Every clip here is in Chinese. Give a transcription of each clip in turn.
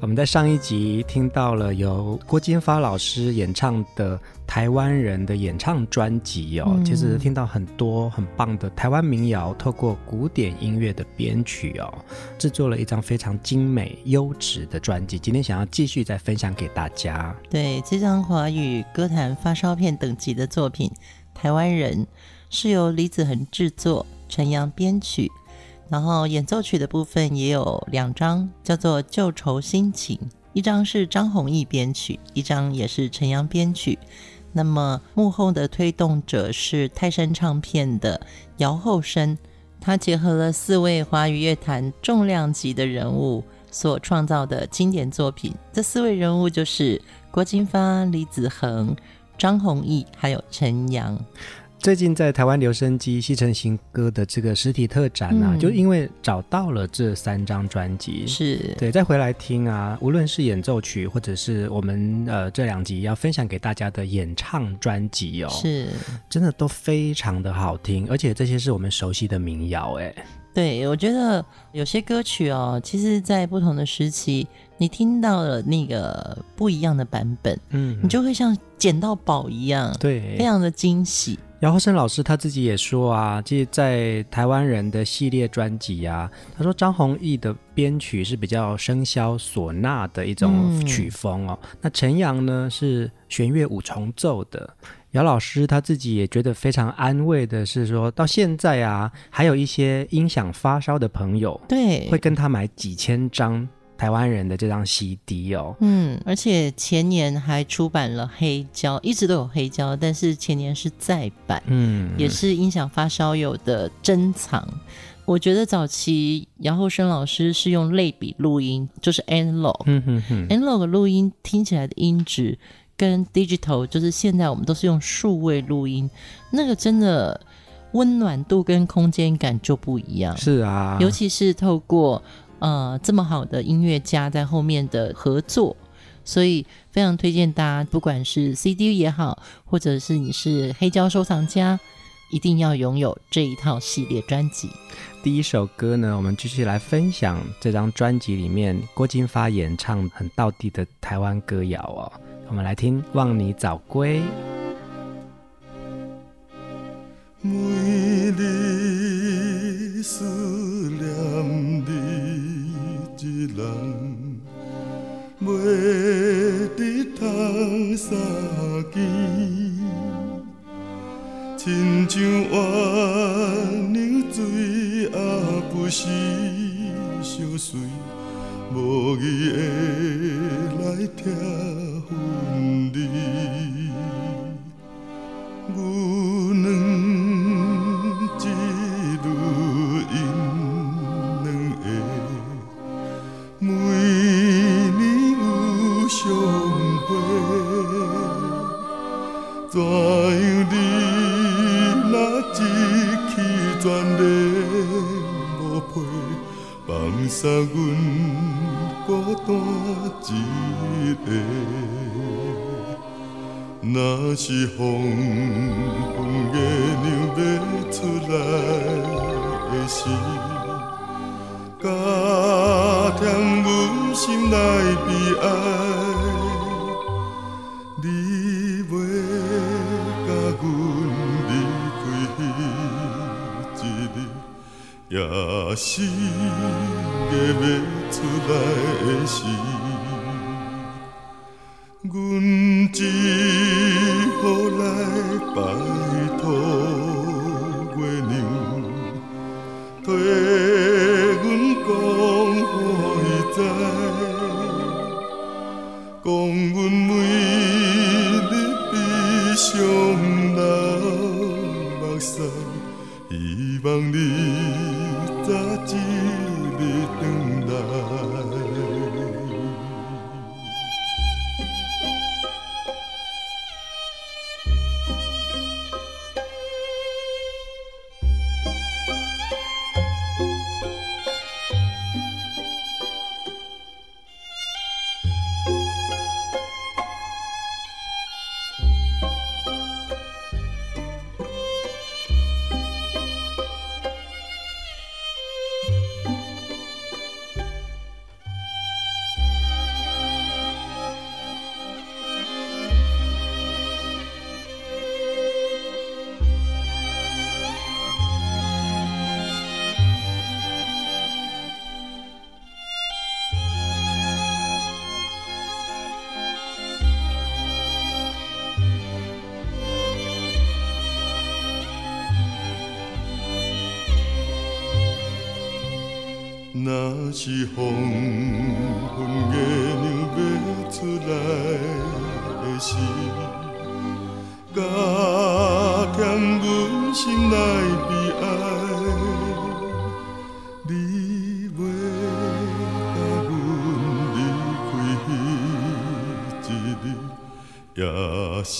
我们在上一集听到了由郭金发老师演唱的台湾人的演唱专辑哦，嗯、其实听到很多很棒的台湾民谣，透过古典音乐的编曲哦，制作了一张非常精美优质的专辑。今天想要继续再分享给大家。对，这张华语歌坛发烧片等级的作品，《台湾人》是由李子恒制作，陈阳编曲。然后演奏曲的部分也有两张，叫做《旧愁新情》，一张是张弘毅编曲，一张也是陈阳编曲。那么幕后的推动者是泰山唱片的姚厚生，他结合了四位华语乐坛重量级的人物所创造的经典作品。这四位人物就是郭金发、李子恒、张弘毅，还有陈阳。最近在台湾留声机西城新歌的这个实体特展啊，嗯、就因为找到了这三张专辑，是。对，再回来听啊，无论是演奏曲，或者是我们呃这两集要分享给大家的演唱专辑哦，是。真的都非常的好听，而且这些是我们熟悉的民谣哎。对，我觉得有些歌曲哦，其实在不同的时期，你听到了那个不一样的版本，嗯，你就会像捡到宝一样，对，非常的惊喜。姚厚生老师他自己也说啊，其实在台湾人的系列专辑啊，他说张弘毅的编曲是比较笙箫唢呐的一种曲风哦，嗯、那陈阳呢是弦乐五重奏的。姚老师他自己也觉得非常安慰的是说，到现在啊，还有一些音响发烧的朋友，对，会跟他买几千张。台湾人的这张 CD 哦，嗯，而且前年还出版了黑胶，一直都有黑胶，但是前年是再版，嗯，也是音响发烧友的珍藏。我觉得早期姚厚生老师是用类比录音，就是 analog，嗯哼哼，analog 录音听起来的音质跟 digital，就是现在我们都是用数位录音，那个真的温暖度跟空间感就不一样，是啊，尤其是透过。呃，这么好的音乐家在后面的合作，所以非常推荐大家，不管是 CD 也好，或者是你是黑胶收藏家，一定要拥有这一套系列专辑。第一首歌呢，我们继续来分享这张专辑里面郭金发演唱很道地的台湾歌谣哦。我们来听《望你早归》。每日思念人，袂得通相见，亲像月亮水也不时相随，无意的来听将那目屎，遗忘你。若是风云月亮要出来的时，加添阮心内悲哀。你袂甲阮离开彼一日，也是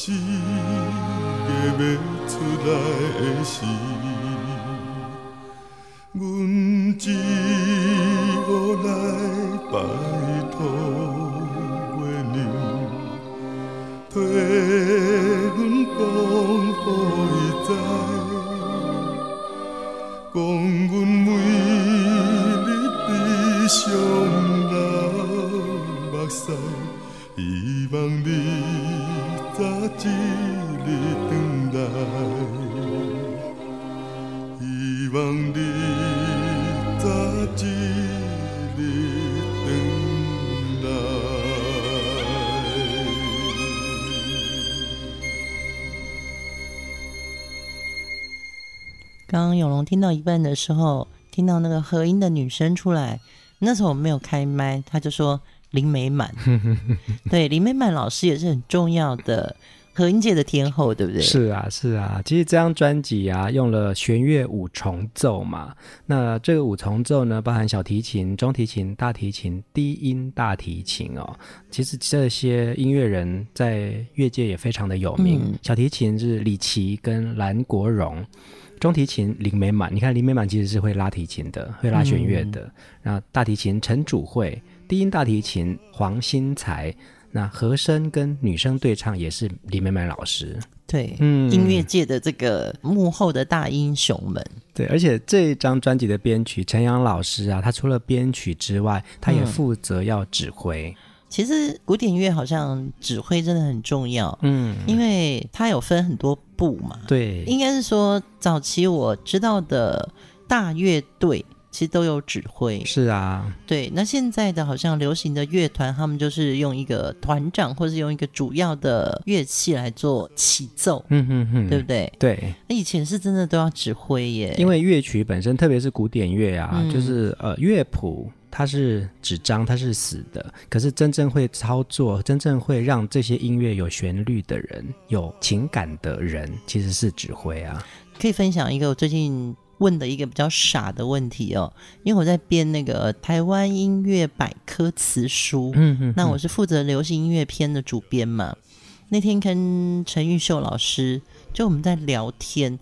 月要出来的时。抬头月亮，替阮讲予伊知，听到一半的时候，听到那个和音的女生出来，那时候我没有开麦，他就说林美满，对，林美满老师也是很重要的。和音界的天后，对不对？是啊，是啊。其实这张专辑啊，用了弦乐五重奏嘛。那这个五重奏呢，包含小提琴、中提琴、大提琴、低音大提琴哦。其实这些音乐人在乐界也非常的有名。嗯、小提琴是李琦跟蓝国荣，中提琴林美满。你看林美满其实是会拉提琴的，会拉弦乐的。然后、嗯、大提琴陈主慧，低音大提琴黄新才。那和声跟女声对唱也是林美满老师，对，嗯，音乐界的这个幕后的大英雄们，对，而且这一张专辑的编曲陈阳老师啊，他除了编曲之外，他也负责要指挥。嗯，其实古典乐好像指挥真的很重要，嗯，因为它有分很多部嘛，对，应该是说早期我知道的大乐队。其实都有指挥，是啊，对。那现在的好像流行的乐团，他们就是用一个团长，或是用一个主要的乐器来做起奏，嗯哼哼，对不对？对。那以前是真的都要指挥耶，因为乐曲本身，特别是古典乐啊，嗯、就是呃乐谱它是纸张，它是死的，可是真正会操作，真正会让这些音乐有旋律的人，有情感的人，其实是指挥啊。可以分享一个我最近。问的一个比较傻的问题哦，因为我在编那个台湾音乐百科词书，嗯嗯，那我是负责流行音乐篇的主编嘛。那天跟陈玉秀老师就我们在聊天，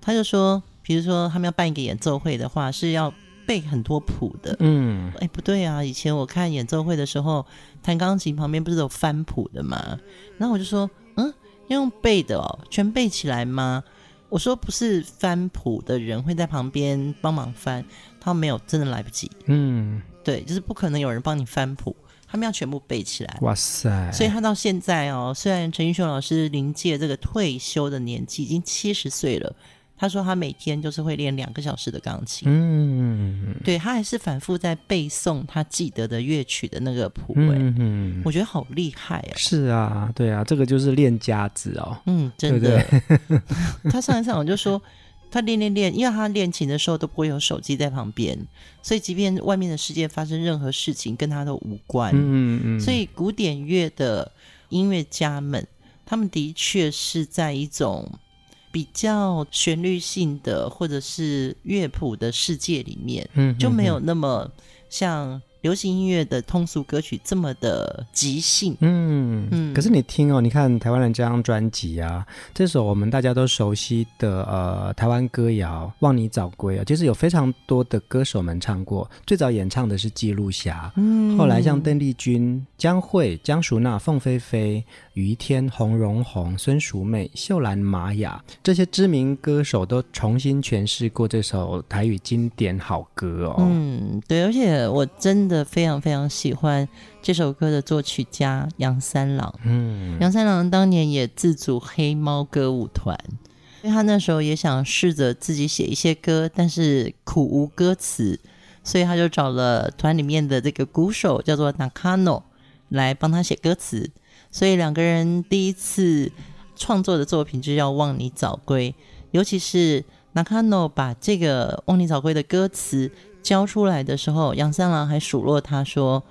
他就说，比如说他们要办一个演奏会的话，是要背很多谱的，嗯，哎不对啊，以前我看演奏会的时候，弹钢琴旁边不是有翻谱的吗？然后我就说，嗯，要用背的哦，全背起来吗？我说不是翻谱的人会在旁边帮忙翻，他没有，真的来不及。嗯，对，就是不可能有人帮你翻谱，他们要全部背起来。哇塞！所以他到现在哦，虽然陈奕迅老师临界这个退休的年纪已经七十岁了。他说他每天就是会练两个小时的钢琴，嗯，对，他还是反复在背诵他记得的乐曲的那个谱，嗯嗯，我觉得好厉害啊！是啊，对啊，这个就是练家子哦，嗯，真的。他上一次我就说，他练练练，因为他练琴的时候都不会有手机在旁边，所以即便外面的世界发生任何事情，跟他都无关，嗯嗯，所以古典乐的音乐家们。他们的确是在一种比较旋律性的或者是乐谱的世界里面，嗯，就没有那么像。流行音乐的通俗歌曲这么的即兴，嗯嗯。可是你听哦，你看台湾人这张专辑啊，这首我们大家都熟悉的呃台湾歌谣《望你早归》啊，其实有非常多的歌手们唱过。最早演唱的是记录侠，嗯，后来像邓丽君、江蕙、江淑娜、凤飞飞、于天、洪荣宏、孙淑媚、秀兰、玛雅这些知名歌手都重新诠释过这首台语经典好歌哦。嗯，对，而且我真。的非常非常喜欢这首歌的作曲家杨三郎。嗯，杨三郎当年也自组黑猫歌舞团，因为他那时候也想试着自己写一些歌，但是苦无歌词，所以他就找了团里面的这个鼓手叫做 Nakano 来帮他写歌词。所以两个人第一次创作的作品就叫《望你早归》，尤其是 Nakano 把这个《望你早归》的歌词。交出来的时候，杨三郎还数落他说：“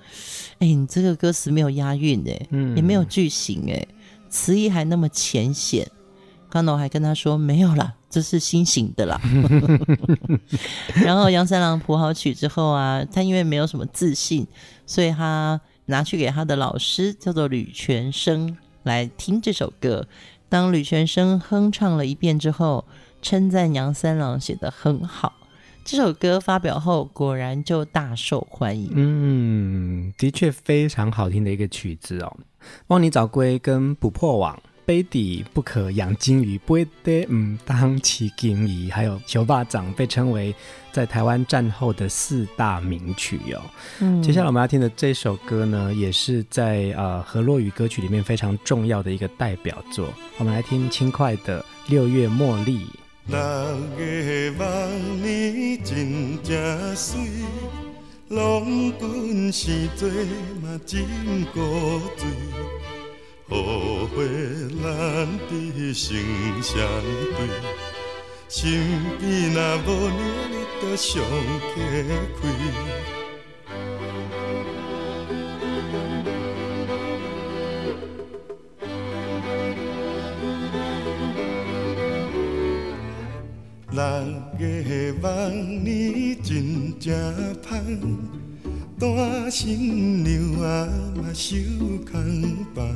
哎、欸，你这个歌词没有押韵哎，嗯，也没有句型哎，词意还那么浅显。”康诺还跟他说：“没有啦，这是新型的啦。”然后杨三郎谱好曲之后啊，他因为没有什么自信，所以他拿去给他的老师叫做吕全生来听这首歌。当吕全生哼唱了一遍之后，称赞杨三郎写的很好。这首歌发表后，果然就大受欢迎。嗯，的确非常好听的一个曲子哦。望你早归跟捕破网，杯底不可养金鱼，不会得嗯当起金鱼，还有球霸掌被称为在台湾战后的四大名曲哦。嗯，接下来我们要听的这首歌呢，也是在呃河洛语歌曲里面非常重要的一个代表作。我们来听轻快的《六月茉莉》。六月望你真正水，郎君生做嘛真古锥，雨花咱伫心相对，身边若无你，你都上客气。六月望你真正香，单身娘仔嘛受空房，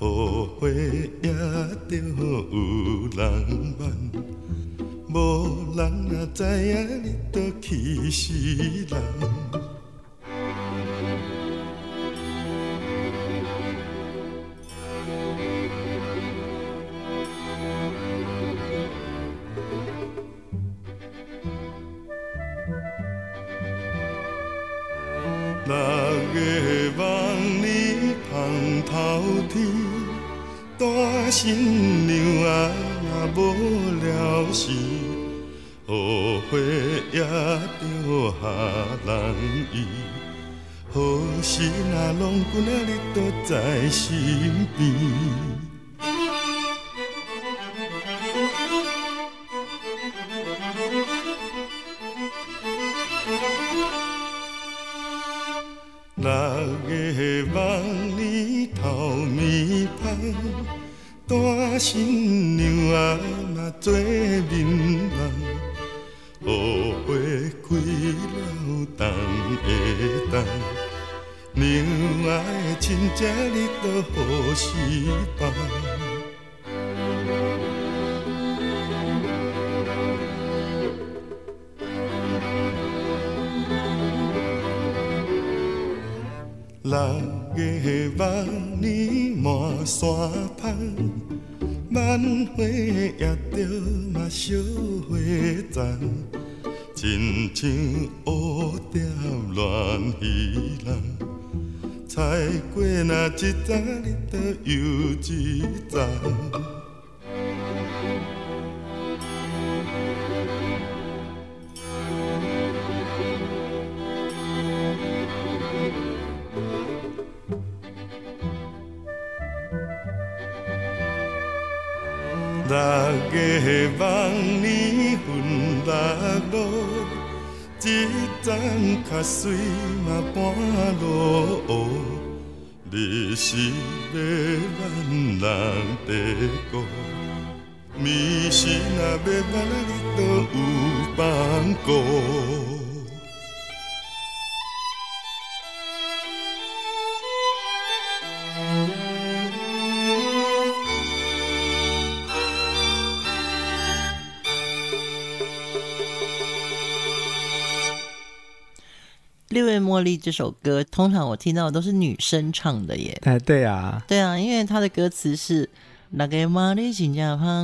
后悔也着有人望，无人啊知影你都气死人。在心底。六月望你满山芳，满花也着嘛小花丛，亲像蝴蝶乱飞人，采过那一丛你着又一丛。水嘛半落乌，你是要咱人地故，迷失若要咱你，都有放过。莉这首歌，通常我听到的都是女生唱的耶。哎，对啊，对啊，因为它的歌词是“那个玛丽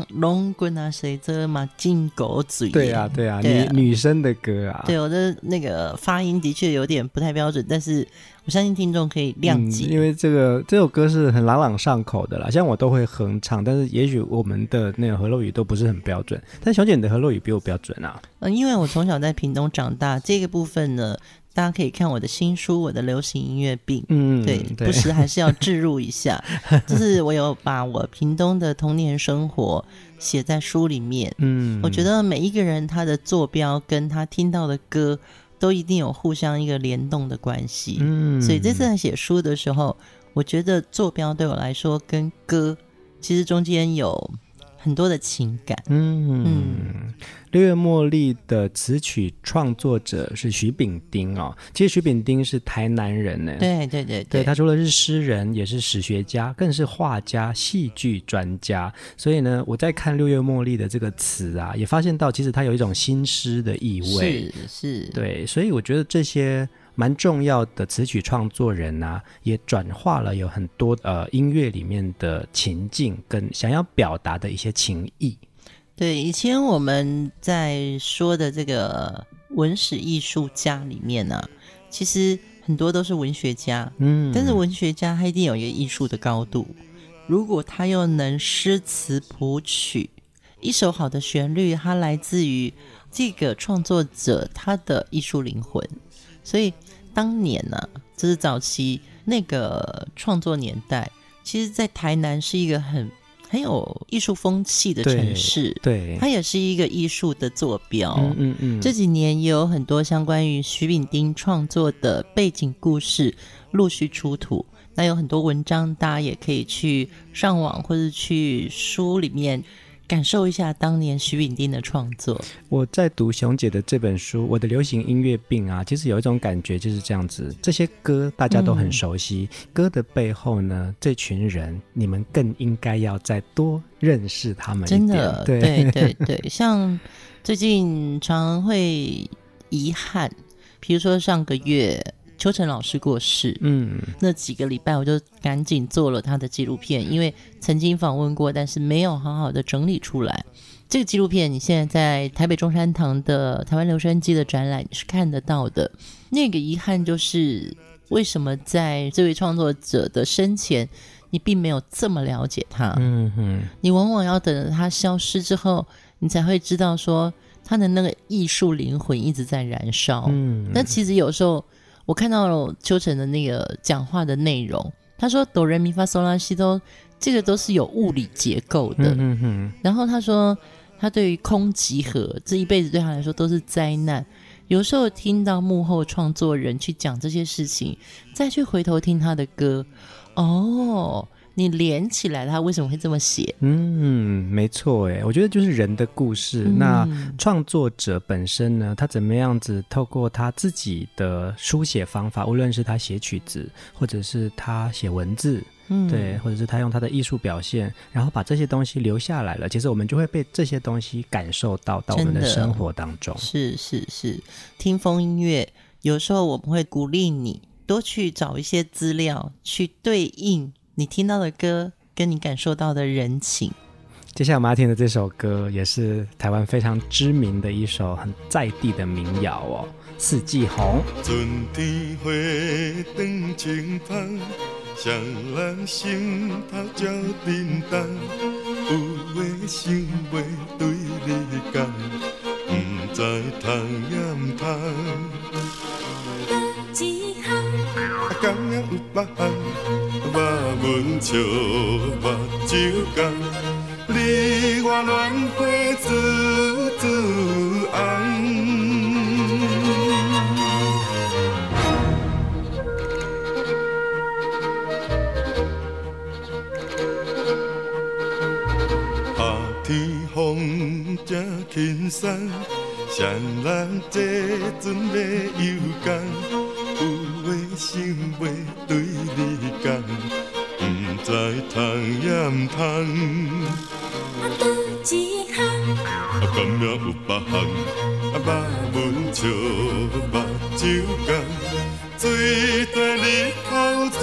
龙滚啊，谁这马金狗嘴”。对啊，对啊，女女生的歌啊。对，我的那个发音的确有点不太标准，但是我相信听众可以谅解。嗯，因为这个这首歌是很朗朗上口的啦，像我都会哼唱，但是也许我们的那个河洛语都不是很标准。但小姐你的河洛语比我标准啊。嗯，因为我从小在屏东长大，这个部分呢。大家可以看我的新书《我的流行音乐病》，嗯，对，对。不时还是要置入一下，就是我有把我屏东的童年生活写在书里面。嗯，我觉得每一个人他的坐标跟他听到的歌都一定有互相一个联动的关系。嗯，所以这次在写书的时候，我觉得坐标对我来说跟歌其实中间有很多的情感。嗯。嗯六月茉莉的词曲创作者是徐炳丁哦，其实徐炳丁是台南人呢。对对对对，对，他除了是诗人，也是史学家，更是画家、戏剧专家。所以呢，我在看六月茉莉的这个词啊，也发现到其实他有一种新诗的意味。是是，对，所以我觉得这些蛮重要的词曲创作人啊，也转化了有很多呃音乐里面的情境跟想要表达的一些情意。对，以前我们在说的这个文史艺术家里面呢、啊，其实很多都是文学家，嗯，但是文学家他一定有一个艺术的高度，如果他又能诗词谱曲，一首好的旋律，它来自于这个创作者他的艺术灵魂，所以当年呢、啊，这是早期那个创作年代，其实，在台南是一个很。很有艺术风气的城市，对，对，它也是一个艺术的坐标。嗯嗯，嗯，这几年也有很多相关于徐炳丁创作的背景故事陆续出土，那有很多文章，大家也可以去上网或者去书里面。感受一下当年徐秉丁的创作。我在读熊姐的这本书《我的流行音乐病》啊，其实有一种感觉就是这样子。这些歌大家都很熟悉，嗯、歌的背后呢，这群人你们更应该要再多认识他们。真的，对对对对，像最近常会遗憾，比如说上个月。邱晨老师过世，嗯，那几个礼拜我就赶紧做了他的纪录片，因为曾经访问过，但是没有好好的整理出来。这个纪录片你现在在台北中山堂的台湾留声机的展览是看得到的。那个遗憾就是，为什么在这位创作者的生前，你并没有这么了解他？嗯哼，你往往要等着他消失之后，你才会知道说他的那个艺术灵魂一直在燃烧。嗯，那其实有时候。我看到了邱晨的那个讲话的内容，他说哆来咪发嗦拉西哆，这个都是有物理结构的。嗯哼。然后他说，他对于空集合这一辈子对他来说都是灾难。有时候听到幕后创作人去讲这些事情，再去回头听他的歌，哦。你连起来，他为什么会这么写？嗯，没错，哎，我觉得就是人的故事。嗯、那创作者本身呢，他怎么样子透过他自己的书写方法，无论是他写曲子，或者是他写文字，嗯，对，或者是他用他的艺术表现，然后把这些东西留下来了，其实我们就会被这些东西感受到到我们的生活当中。是是是，听风音乐，有时候我们会鼓励你多去找一些资料去对应。你听到的歌，跟你感受到的人情。接下来我们要听的这首歌，也是台湾非常知名的一首很在地的民谣哦，《四季红》。春天花长青芳，双人心头照叮当，有的想袂对你讲，不知通也唔通。四季红，敢也有别项。我温笑目睭干，你我乱花滋滋红。夏天风正轻松，谁人坐船要干，有话想要对你。不知通也毋通。啊，多一项？啊，甘也有别项？啊，肉文笑，目睭红，嘴大你口珠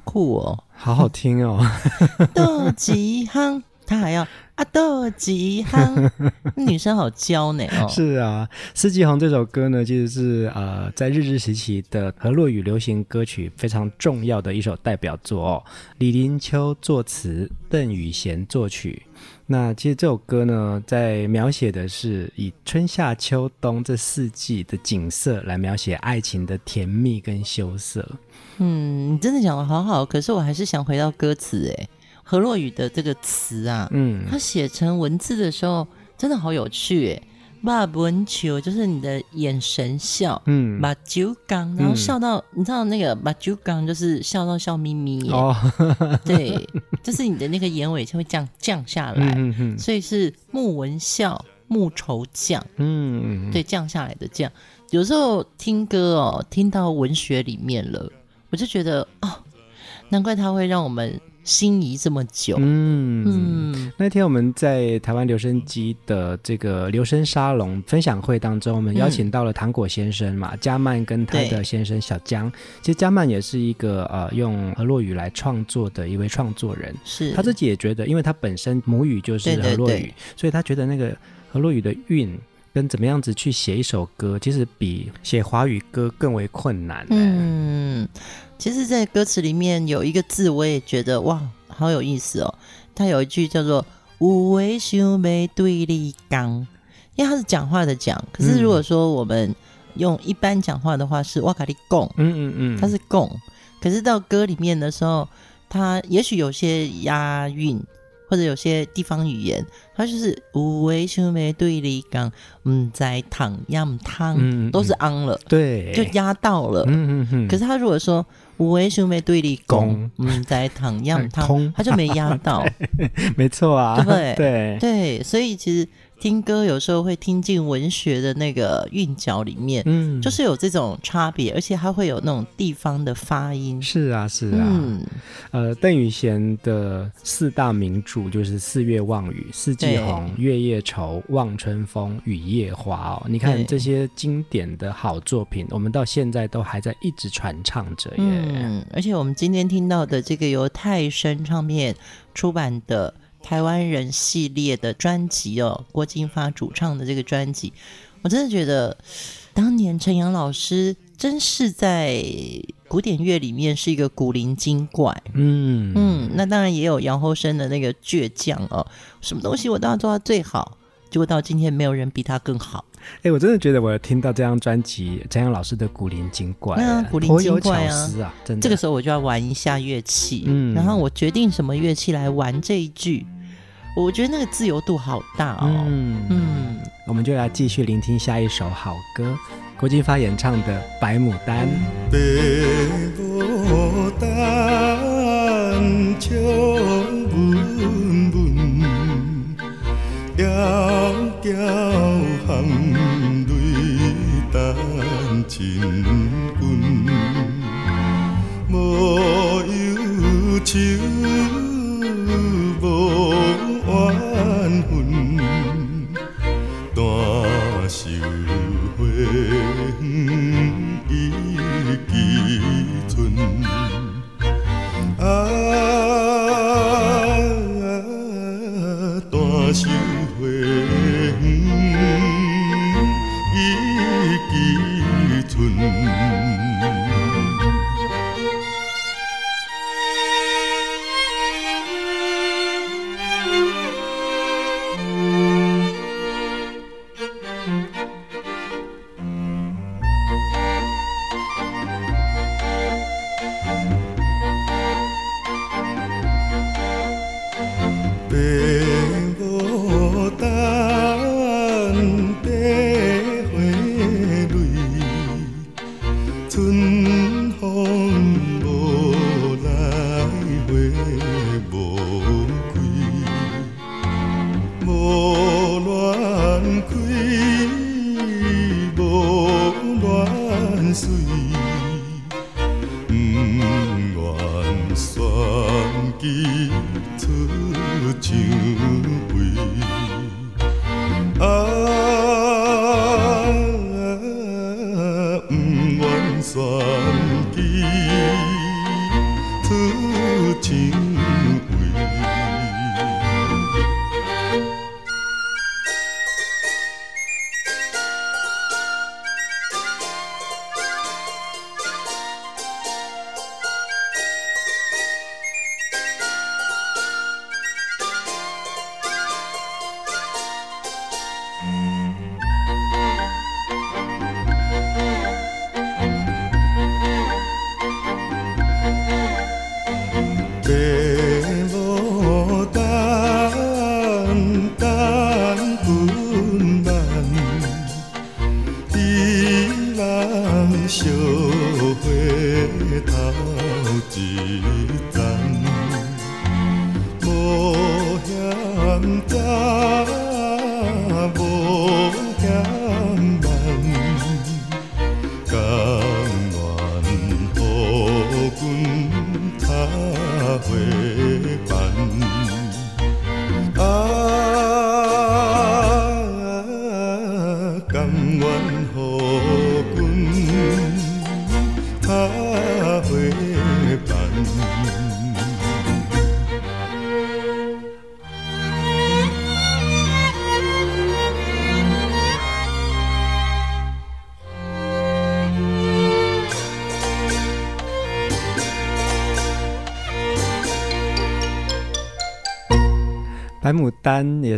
酷哦，好好听哦。多几行，他还要啊，多几行，女生好娇呢哦。是啊，四季红这首歌呢，其实是呃，在日治时期的河洛语流行歌曲非常重要的一首代表作哦。李林秋作词，邓雨贤作曲。那其实这首歌呢，在描写的是以春夏秋冬这四季的景色来描写爱情的甜蜜跟羞涩。嗯，你真的讲的好好，可是我还是想回到歌词诶，何洛雨的这个词啊，嗯，他写成文字的时候真的好有趣诶。把文球就是你的眼神笑，嗯，把酒缸，然后笑到、嗯、你知道那个把酒缸就是笑到笑眯眯耶，哦，对，就是你的那个眼尾就会降降下来，所以是木文笑，木愁降，嗯，对，降下来的降。有时候听歌哦，听到文学里面了。我就觉得哦，难怪他会让我们心仪这么久。嗯嗯，那天我们在台湾留声机的这个留声沙龙分享会当中，我们邀请到了糖果先生嘛，嘉、嗯、曼跟他的先生小江。其实嘉曼也是一个呃用河洛语来创作的一位创作人。是，他自己也觉得，因为他本身母语就是河洛语，对对对，所以他觉得那个河洛语的韵。跟怎么样子去写一首歌，其实比写华语歌更为困难。嗯，其实，在歌词里面有一个字，我也觉得哇，好有意思哦。它有一句叫做“有话想要对立刚”，因为它是讲话的讲。可是如果说我们用一般讲话的话，是“哇卡利贡”，嗯嗯嗯，它是“贡”。可是到歌里面的时候，它也许有些押韵。或者有些地方语言，它就是无为兄妹对立刚，嗯，在躺样汤都是昂了，对，就压到了。嗯嗯嗯。可是他如果说无为兄妹对立攻，嗯，在躺样汤，他就没压到。没错啊，对不对？对对，所以其实听歌有时候会听进文学的那个韵脚里面，嗯，就是有这种差别，而且它会有那种地方的发音。是啊，是啊，嗯，呃，邓雨贤的四大名著就是《四月望雨》《四季红》《月夜愁》《望春风》《雨夜花》哦。你看这些经典的好作品，我们到现在都还在一直传唱着耶。嗯，而且我们今天听到的这个由泰声唱片出版的。台湾人系列的专辑哦，郭金发主唱的这个专辑，我真的觉得当年陈阳老师真是在古典乐里面是一个古灵精怪，嗯。嗯，那当然也有杨后生的那个倔强哦，什么东西我都要做到最好，结果到今天没有人比他更好。哎、欸，我真的觉得我听到这张专辑，张阳老师的古灵精怪，啊，古灵精怪啊，啊，真的。这个时候我就要玩一下乐器，嗯，然后我决定什么乐器来玩这一句，我觉得那个自由度好大哦。嗯嗯，我们就来继续聆听下一首好歌，郭金发演唱的《白牡丹》。白牡丹含泪等亲君，无忧愁，白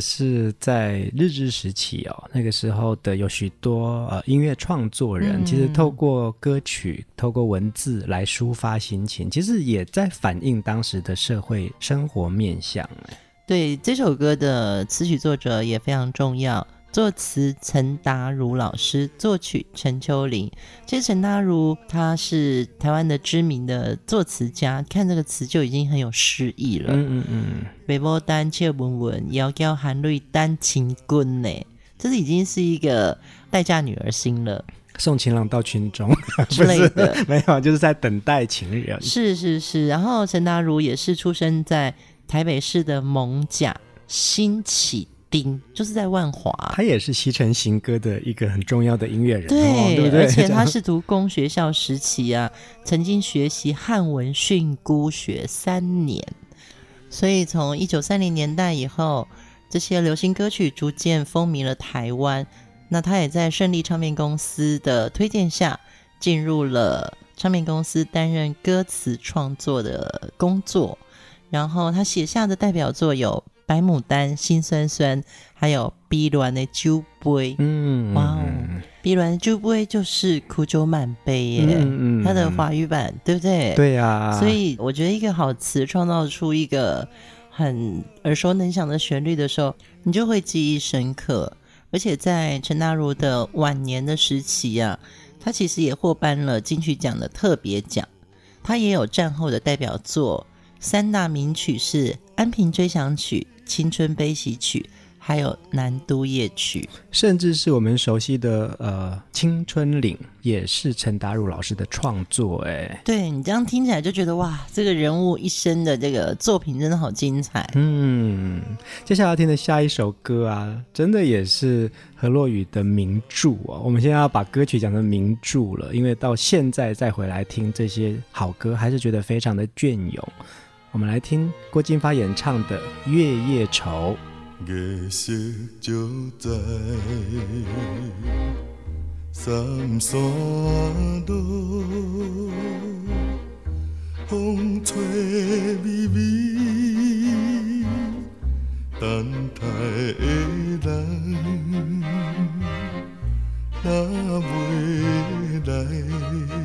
是在日治时期哦，那个时候的有许多呃音乐创作人，其实透过歌曲、透过文字来抒发心情，其实也在反映当时的社会生活面向。对，这首歌的词曲作者也非常重要，作词陈达如老师，作曲陈秋玲。其实陈达如他是台湾的知名的作词家，看这个词就已经很有诗意了。嗯嗯嗯，北波丹切文文，窈窕含泪单情君呢，这是已经是一个待嫁女儿心了。送情郎到群中 之类的，没有，就是在等待情人。是是是，然后陈达如也是出生在台北市的艋舺新起。丁就是在万华，他也是西城行歌的一个很重要的音乐人，对，哦、对不对？而且 他是读公学校时期啊，曾经学习汉文训诂学三年，所以从一九三零年代以后，这些流行歌曲逐渐风靡了台湾。那他也在胜利唱片公司的推荐下，进入了唱片公司担任歌词创作的工作，然后他写下的代表作有。白牡丹、心酸酸，还有碧蓝的酒杯，嗯，哇哦，碧蓝的酒杯就是苦酒满杯耶，嗯嗯，它的华语版对不对？对呀、啊，所以我觉得一个好词创造出一个很耳熟能详的旋律的时候，你就会记忆深刻。而且在陈达如的晚年的时期啊，他其实也获颁了金曲奖的特别奖，他也有战后的代表作，三大名曲是《安平追想曲》。青春悲喜曲，还有南都夜曲，甚至是我们熟悉的呃青春岭，也是陈达如老师的创作。哎，对，你这样听起来就觉得哇，这个人物一生的这个作品真的好精彩。嗯，接下来要听的下一首歌啊，真的也是何洛雨的名著啊。我们现在要把歌曲讲成名著了，因为到现在再回来听这些好歌，还是觉得非常的隽永。我们来听郭金发演唱的《月夜愁》。月色就在三山路，风吹微微，等待的人若未来。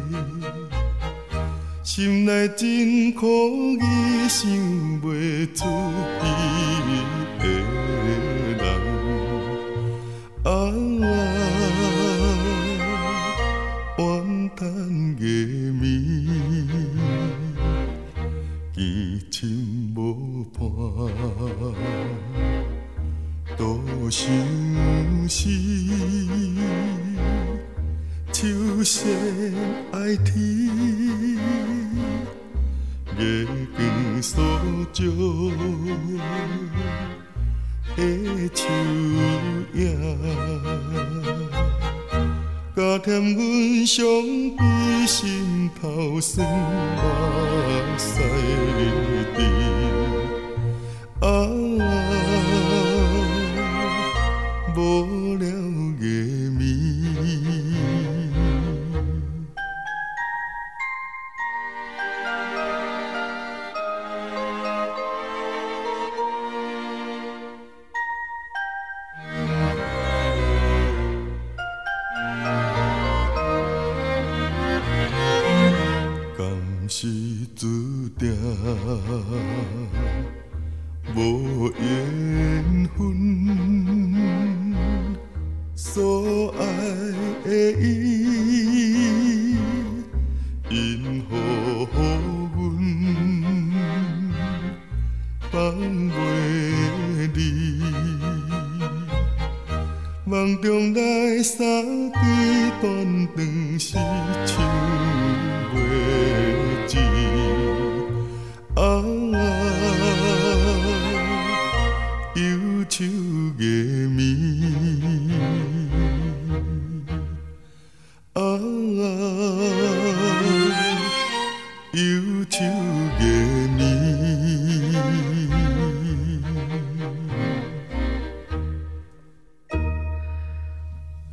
心内真苦意，想袂出伊的人。啊，怨叹月暝，痴情无伴，独相思，手线爱天。月光所照的树影，加添阮伤悲心头酸目屎滴。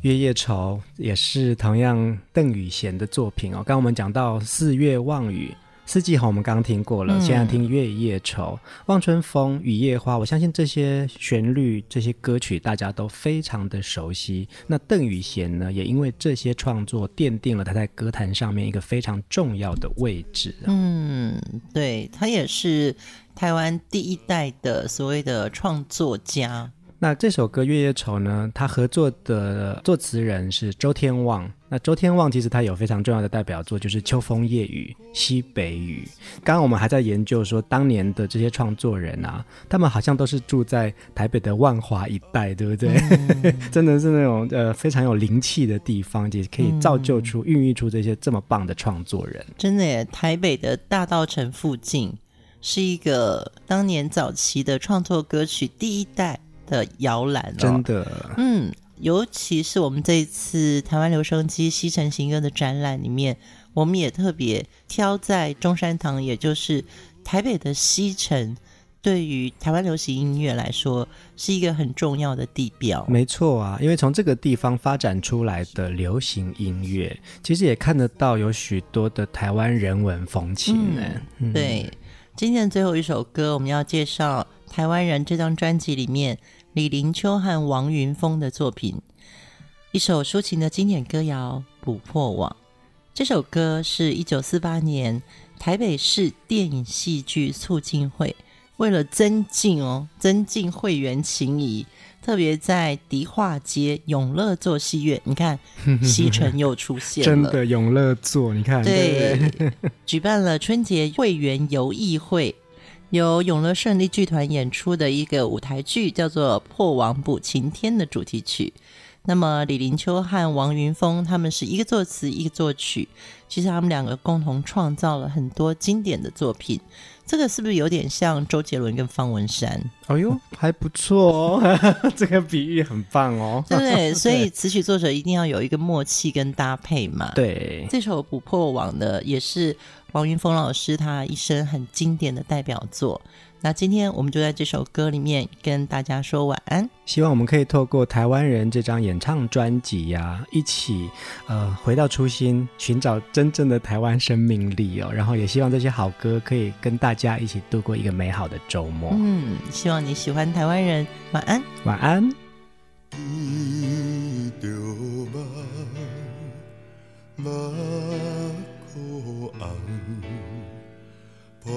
月夜愁也是同样邓雨贤的作品哦。刚刚我们讲到四月望雨，四季红我们刚刚听过了，现在听月夜愁、嗯、望春风、雨夜花。我相信这些旋律、这些歌曲大家都非常的熟悉。那邓雨贤呢，也因为这些创作奠定了他在歌坛上面一个非常重要的位置。嗯，对，他也是台湾第一代的所谓的创作家。那这首歌《月夜愁》呢，他合作的作词人是周天旺。那周天旺其实他有非常重要的代表作，就是《秋风夜雨》《西北雨》。刚刚我们还在研究说，当年的这些创作人啊，他们好像都是住在台北的万华一带，对不对？嗯、真的是那种呃非常有灵气的地方，也可以造就出、嗯、孕育出这些这么棒的创作人。真的耶，台北的大稻城附近是一个当年早期的创作歌曲第一代的摇篮、哦，真的，嗯。尤其是我们这一次台湾留声机西城行歌的展览里面，我们也特别挑在中山堂，也就是台北的西城，对于台湾流行音乐来说是一个很重要的地标。没错啊，因为从这个地方发展出来的流行音乐，其实也看得到有许多的台湾人文风情呢。嗯，对，今天的最后一首歌，我们要介绍《台湾人》这张专辑里面。李林秋和王云峰的作品，一首抒情的经典歌谣《捕破网》。这首歌是一九四八年台北市电影戏剧促进会为了增进哦增进会员情谊，特别在迪化街永乐座戏院，你看 西城又出现了，真的永乐座，你看对，对举办了春节会员游艺会。由永乐胜利剧团演出的一个舞台剧，叫做《破网捕晴天》的主题曲。那么李林秋和王云峰他们是一个作词，一个作曲，其实他们两个共同创造了很多经典的作品。这个是不是有点像周杰伦跟方文山？哎呦，还不错哦，这个比喻很棒哦，对对？所以词曲作者一定要有一个默契跟搭配嘛。对，这首《捕破网》的也是。王云峰老师他一生很经典的代表作，那今天我们就在这首歌里面跟大家说晚安。希望我们可以透过《台湾人》这张演唱专辑呀，一起呃回到初心，寻找真正的台湾生命力哦。然后也希望这些好歌可以跟大家一起度过一个美好的周末。嗯，希望你喜欢《台湾人》，晚安，晚安。雨红破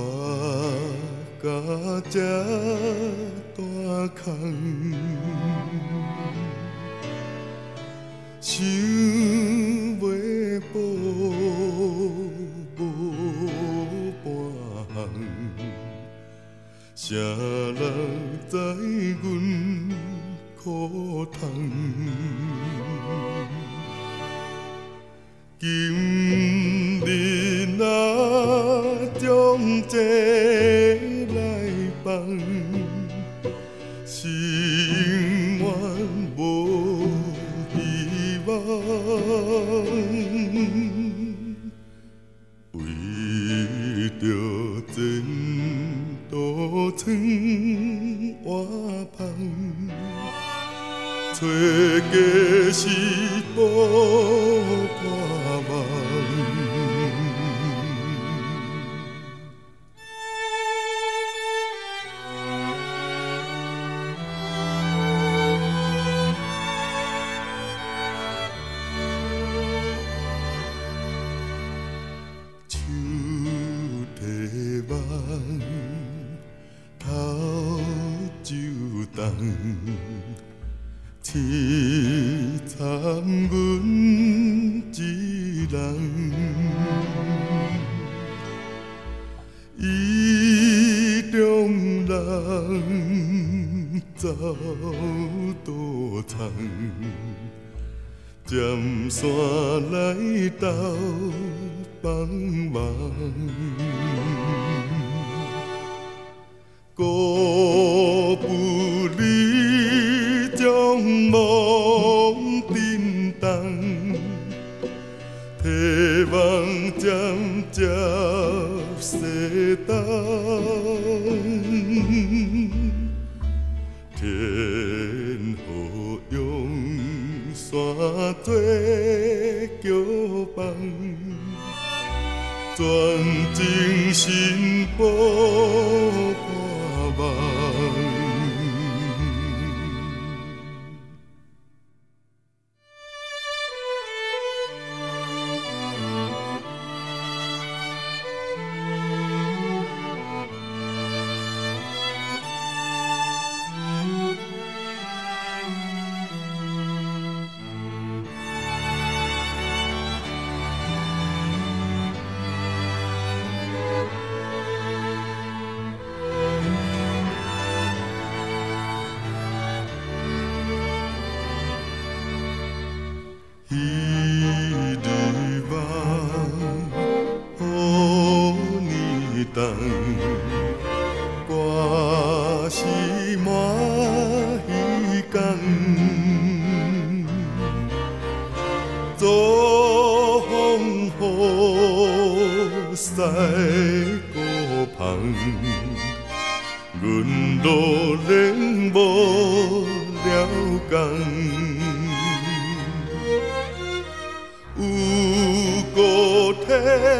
甲这大空，想要保无半项，谁人知阮苦痛？今日若将这来放，心愿无希望，为着前途穿瓦房，找家是保。阮的叫棒，全精神保盼望。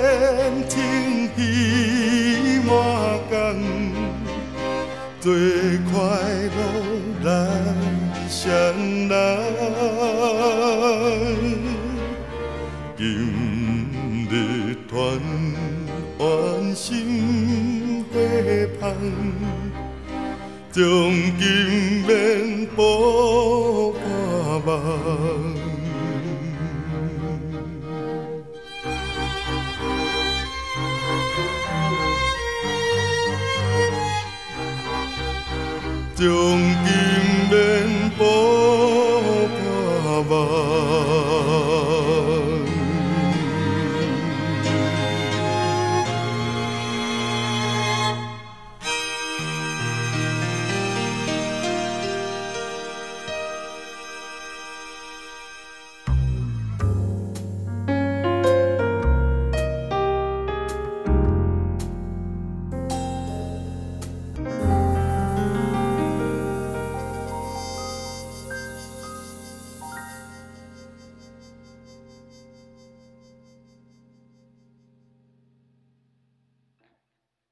天清气满江，做快乐来相人，今日团圆心花香。将金面补破网，将金面补破网。